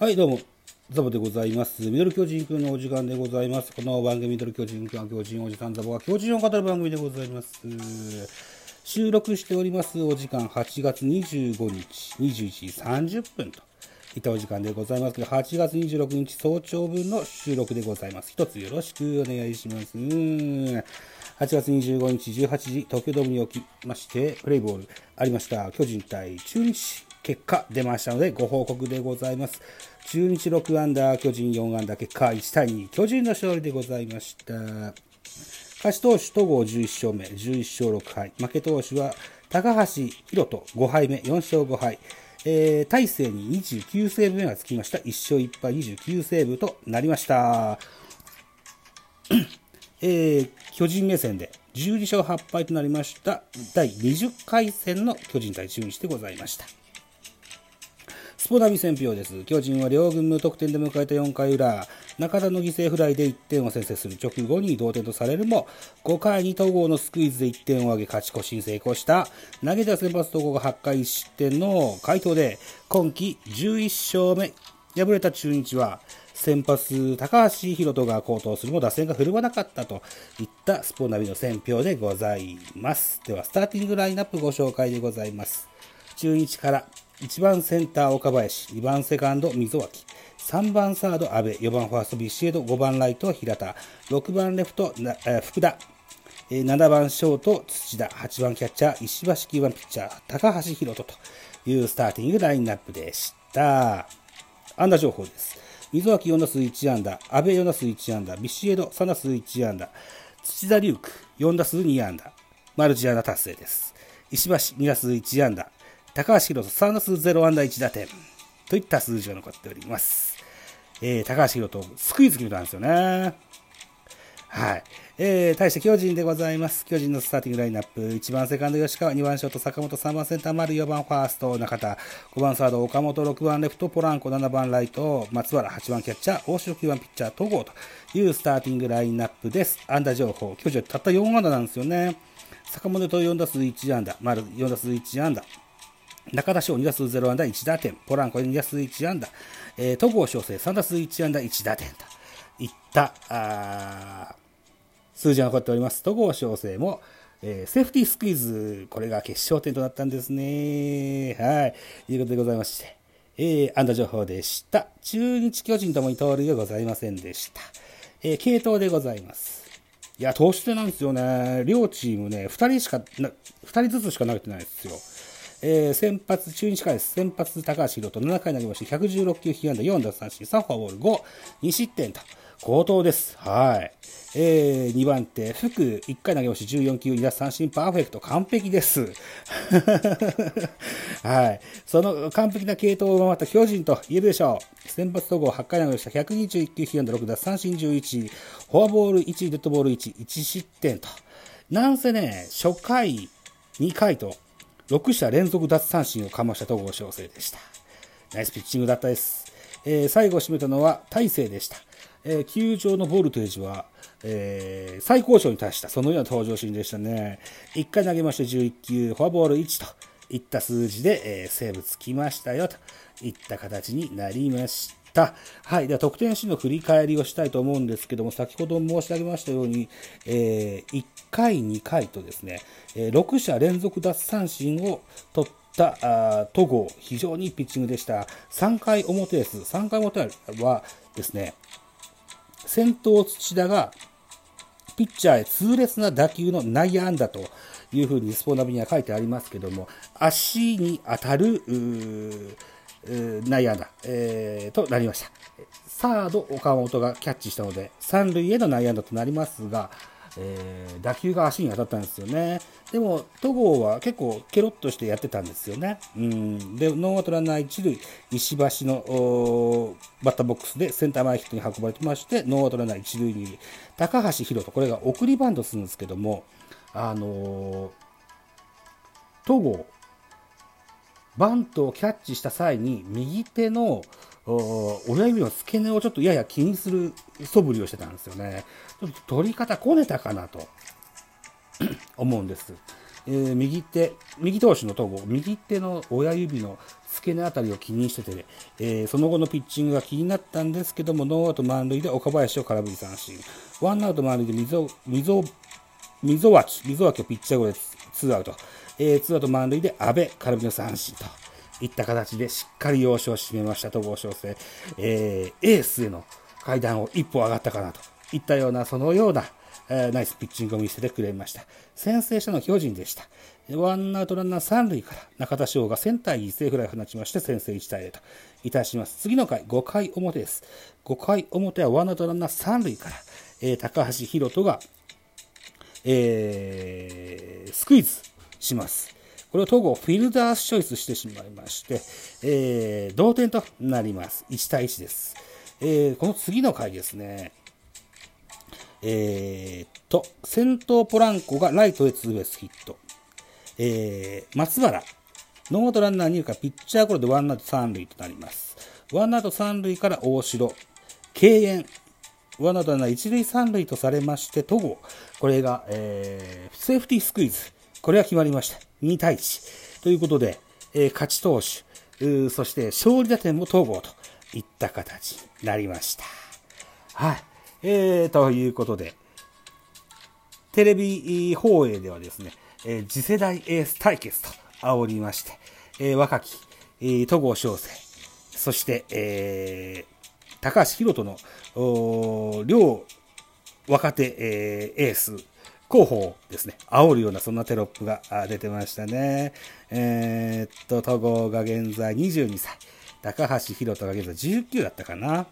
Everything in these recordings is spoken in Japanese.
はい、どうも、ザボでございます。ミドル巨人くんのお時間でございます。この番組、ミドル巨人くんは巨人おじさんザボが巨人を語る番組でございます。収録しておりますお時間、8月25日、21時30分といったお時間でございますけど、8月26日早朝分の収録でございます。一つよろしくお願いします。8月25日18時、東京ドームにおきまして、プレイボールありました。巨人対中日。結果出ましたのでご報告でございます。中日6アンダー、巨人4アンダー、結果1対2、巨人の勝利でございました。勝ち投手、戸郷11勝目、11勝6敗。負け投手は高橋宏斗5敗目、4勝5敗。えー、大勢に29セーブ目がつきました。1勝1敗、29セーブとなりました。えー、巨人目線で12勝8敗となりました第20回戦の巨人対中日でございました。スポナビ戦票です。巨人は両軍無得点で迎えた4回裏、中田の犠牲フライで1点を先制する直後に同点とされるも、5回に戸郷のスクイズで1点を挙げ勝ち越しに成功した。投げた先発戸郷が8回1失点の回答で、今季11勝目。敗れた中日は、先発、高橋宏斗が好投するも打線が振るわなかったといったスポナビの選票でございます。では、スターティングラインナップご紹介でございます。中日から1番センター岡林、2番セカンド溝脇、3番サード阿部、4番ファーストビシエド、5番ライト平田、6番レフトなえー福田、7番ショート土田、8番キャッチャー石橋、9番ピッチャー高橋宏斗というスターティングラインナップでした。安打情報です。溝脇4打数1安打、阿部4打数1安打、ビシエド3打数1安打、土田龍空4打数2安打、マルチ安打達成です。石橋2打数1安打、高橋宏斗3打数0安打1打点といった数字が残っております。えー、高橋宏斗、スクイズ決めたんですよね。はい。えー、対して巨人でございます。巨人のスターティングラインナップ。1番セカンド吉川、2番ショート坂本、3番センター丸、4番ファースト中田、5番サード岡本、6番レフトポランコ、7番ライト松原、8番キャッチャー大城、9番ピッチャー戸郷というスターティングラインナップです。安打情報。巨人たった4安打なんですよね。坂本と4打数1安打、丸4打数1安打。中田翔2打数0安打1打点、ポランコ2打数1安打、えー、戸郷翔征3打数1安打1打点といったあ数字が残っております。戸郷翔征も、えーセーフティースクイズ、これが決勝点となったんですね。はい。ということでございまして、えー、安打情報でした。中日巨人ともに盗塁はございませんでした。えー、系統でございます。いや、投手戦なんですよね。両チームね、2人しかな、2人ずつしか投げてないですよ。えー先発、中日からです。先発、高橋宏斗、7回投げまして、116球、被安打、4奪三振、3フォアボール、5、2失点と、好投です。はい。えー、2番手、福、1回投げまして、14球、2奪三振、パーフェクト、完璧です。はい。その完璧な系統を上回った巨人と言えるでしょう。先発統合8回投げました、121球、被安打、6奪三振、11、フォアボール1、デッドボール1、1失点と。なんせね、初回、2回と、6者連続奪三振をかました戸郷翔征でした。ナイスピッチングだったです。えー最後を締めたのは大勢でした。えー球場のボルテージは、えー最高潮に達した、そのような登場シーンでしたね。1回投げまして11球、フォアボール1といった数字で、えーセーブつきましたよといった形になりました。はい。では、得点シーンの振り返りをしたいと思うんですけども、先ほど申し上げましたように、え1回、2回とですね、え6者連続奪三振を取ったあ戸郷、非常にいいピッチングでした。3回表です。3回表はですね、先頭土田がピッチャーへ痛烈な打球の内野安打というふうにスポナビには書いてありますけども、足に当たる内野安打、えーとなりました。サード、岡本がキャッチしたので、三塁への内野安打となりますが、えー打球が足に当たったんですよね。でも、戸郷は結構ケロッとしてやってたんですよね。うん。で、ノーアウトランナー一塁、石橋のバッターボックスでセンター前ヒットに運ばれてまして、ノーアウトランナー一塁に高橋宏斗、これが送りバントするんですけども、あのー戸郷、バントをキャッチした際に、右手の親指の付け根をちょっとやや気にする素振りをしてたんですよね。ちょっと取り方こねたかなと 思うんです。えー、右手、右投手の戸郷、右手の親指の付け根あたりを気にしてて、えー、その後のピッチングが気になったんですけども、ノーアウト満塁で岡林を空振り三振。ワンアウト満塁で溝溝溝脇、溝脇をピッチャーゴでツーアウト。えー、ツーアウト満塁で阿部空振りの三振といった形でしっかり要所を締めました戸郷翔征、えー、エースへの階段を一歩上がったかなといったような、そのような、えー、ナイスピッチングを見せてくれました。先制者の巨人でした。ワンアウトランナー三塁から中田翔がセンター犠牲フライを放ちまして先制1対0といたします。次の回、5回表です。5回表はワンアウトランナー三塁から、えー、高橋宏斗が、えー、スクイズします。これを戸郷フィルダースチョイスしてしまいまして、えー、同点となります。1対1です。えー、この次の回ですね、えー、と、先頭ポランコがライトへツーベースヒット。えー、松原、ノーアウトランナー2塁からピッチャーゴロでワンアウト3塁となります。ワンアウト3塁から大城、敬遠、ワンアウトランナー1塁3塁とされまして、戸郷、これが、えー、セーフティースクイズ、これが決まりました。2対1。ということで、えー、勝ち投手、そして勝利打点も統合といった形になりました。はい。えー、ということで、テレビ放映ではですね、えー、次世代エース対決と煽りまして、えー、若き、えー、戸郷翔征、そして、えー、高橋宏斗の両若手、えー、エース候補をですね、煽るようなそんなテロップが出てましたね。えー、っと、戸郷が現在22歳、高橋宏斗が現在19だったかな。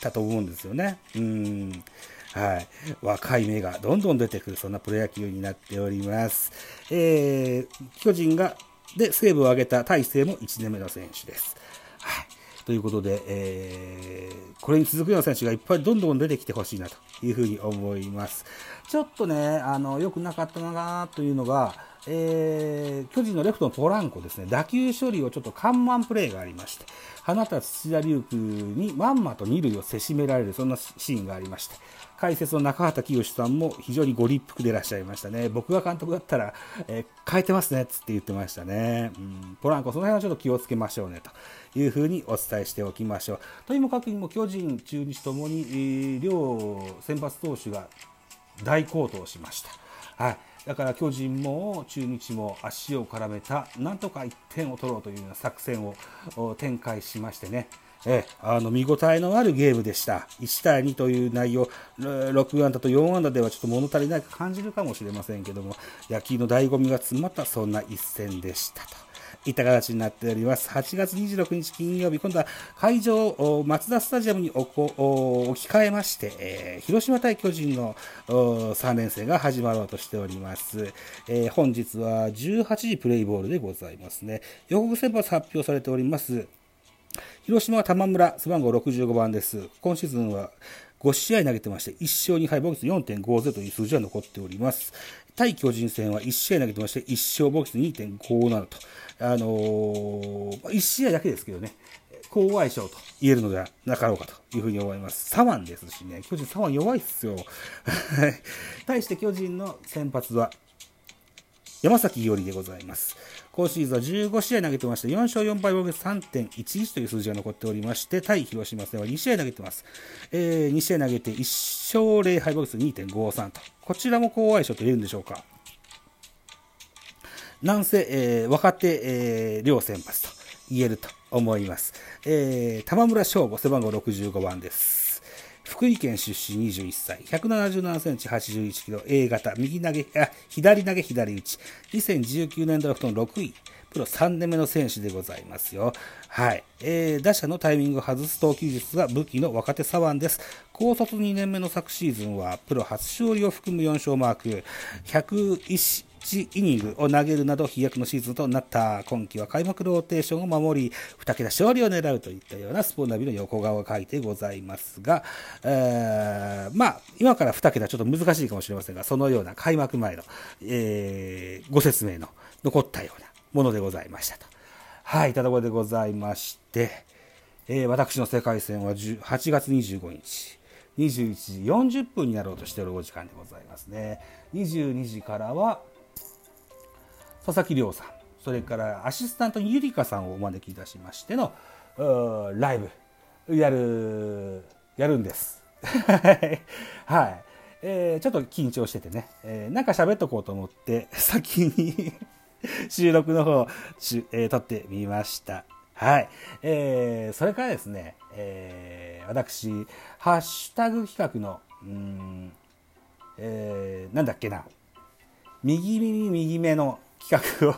だと思うんですよね。うん。はい。若い芽がどんどん出てくる、そんなプロ野球になっております。えー、巨人が、で、セーブを上げた大勢も1年目の選手です。はい。ということで、えー、これに続くような選手がいっぱいどんどん出てきてほしいなというふうに思います。ちょっとね、あの、良くなかったなというのが、えー、巨人のレフトのポランコですね、打球処理をちょっと緩慢プレーがありまして、放った土田龍空にまんまと二塁をせしめられる、そんなシーンがありまして、解説の中畑清さんも非常にご立腹でいらっしゃいましたね。僕が監督だったら、えー、変えてますね、つって言ってましたね。うん、ポランコ、その辺はちょっと気をつけましょうね、というふうにお伝えしておきましょう。とにもかくにも巨人、中日ともに、えー、両先発投手が大好投しました。はい。だから巨人も中日も足を絡めたなんとか1点を取ろうというような作戦を展開しましてね、えあの見応えのあるゲームでした。1対2という内容、6安打と4安打ではちょっと物足りないか感じるかもしれませんけども、野球の醍醐味が詰まったそんな一戦でしたと。いった形になっております。8月26日金曜日、今度は会場を、松田スタジアムに置き換えまして、えー、広島対巨人の3連戦が始まろうとしております。えー、本日は18時プレイボールでございますね。予告先発発表されております。広島は玉村、背番号65番です。今シーズンは5試合投げてまして、1勝2敗、防御率4.50という数字は残っております。対巨人戦は1試合投げてまして、1勝防御率2.57と。あのー、1試合だけですけどね、好相性と言えるのではなかろうかというふうに思います。左腕ですしね、巨人左腕弱いっすよ。対して巨人の先発は山崎伊織でございます。今シーズンは15試合投げてまして、4勝4敗防御3.11という数字が残っておりまして、対広島戦は2試合投げてます。えー、2試合投げて1勝0敗防御率2.53と。こちらも好相性と言えるんでしょうか。なんせ、えー、若手、えー、両先発と言えると思います。えー、玉村翔吾、背番号65番です。福井県出身21歳、177センチ81キロ、A 型、右投げ、あ、左投げ左打ち、2019年ドラフトの6位、プロ3年目の選手でございますよ。はい。えー、打者のタイミングを外す投球術が武器の若手左腕です。高卒2年目の昨シーズンは、プロ初勝利を含む4勝マーク、101 1イニングを投げるなど飛躍のシーズンとなった今季は開幕ローテーションを守り2桁勝利を狙うといったようなスポーナビの横顔が書いてございますが、えー、まあ今から2桁ちょっと難しいかもしれませんがそのような開幕前の、えー、ご説明の残ったようなものでございましたと。はい、たとこでございまして、えー、私の世界戦は8月25日、21時40分になろうとしているお時間でございますね。22時からは、佐々木亮さん、それからアシスタントにゆりかさんをお招きいたしましてのライブやる、やるんです。はい。えー、ちょっと緊張しててね、えー、なんか喋っとこうと思って、先に 収録の方、えー、撮ってみました。はい。えー、それからですね、えー、私、ハッシュタグ企画の、うん、えー、なんだっけな、右耳右目の企画を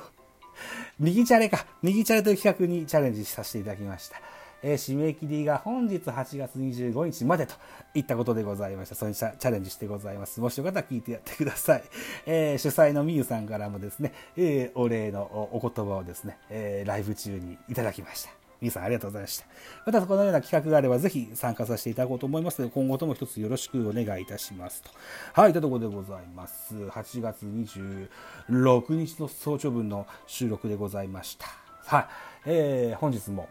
右チャレか、右チャレという企画にチャレンジさせていただきました。えー、締め切りが本日8月25日までといったことでございました。それにチャレンジしてございます。もしよかったら聞いてやってください。えー、主催のみゆさんからもですね、えー、お礼のお言葉をですね、えライブ中にいただきました。皆さんありがとうございました。またこのような企画があればぜひ参加させていただこうと思いますので、今後とも一つよろしくお願いいたしますと。はい、というところでございます。8月26日の早朝分の収録でございました。はい、えー、本日も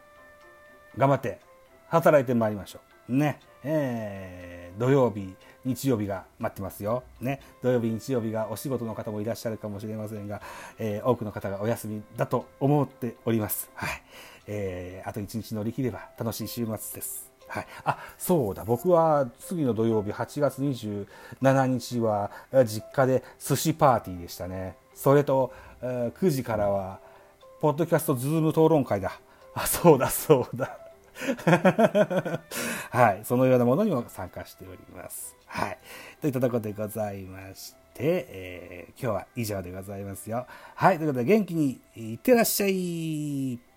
頑張って働いてまいりましょう。ね。えー、土曜日、日曜日が待ってますよ。ね。土曜日、日曜日がお仕事の方もいらっしゃるかもしれませんが、えー、多くの方がお休みだと思っております。はい。えー、あと1日乗り切れば楽しい週末です。はい。あ、そうだ。僕は次の土曜日、8月27日は実家で寿司パーティーでしたね。それと、えー、9時からは、ポッドキャストズーム討論会だ。あ、そうだ、そうだ。はい。そのようなものにも参加しております。はい。といったところでございまして、えー、今日は以上でございますよ。はい。ということで元気にいってらっしゃい。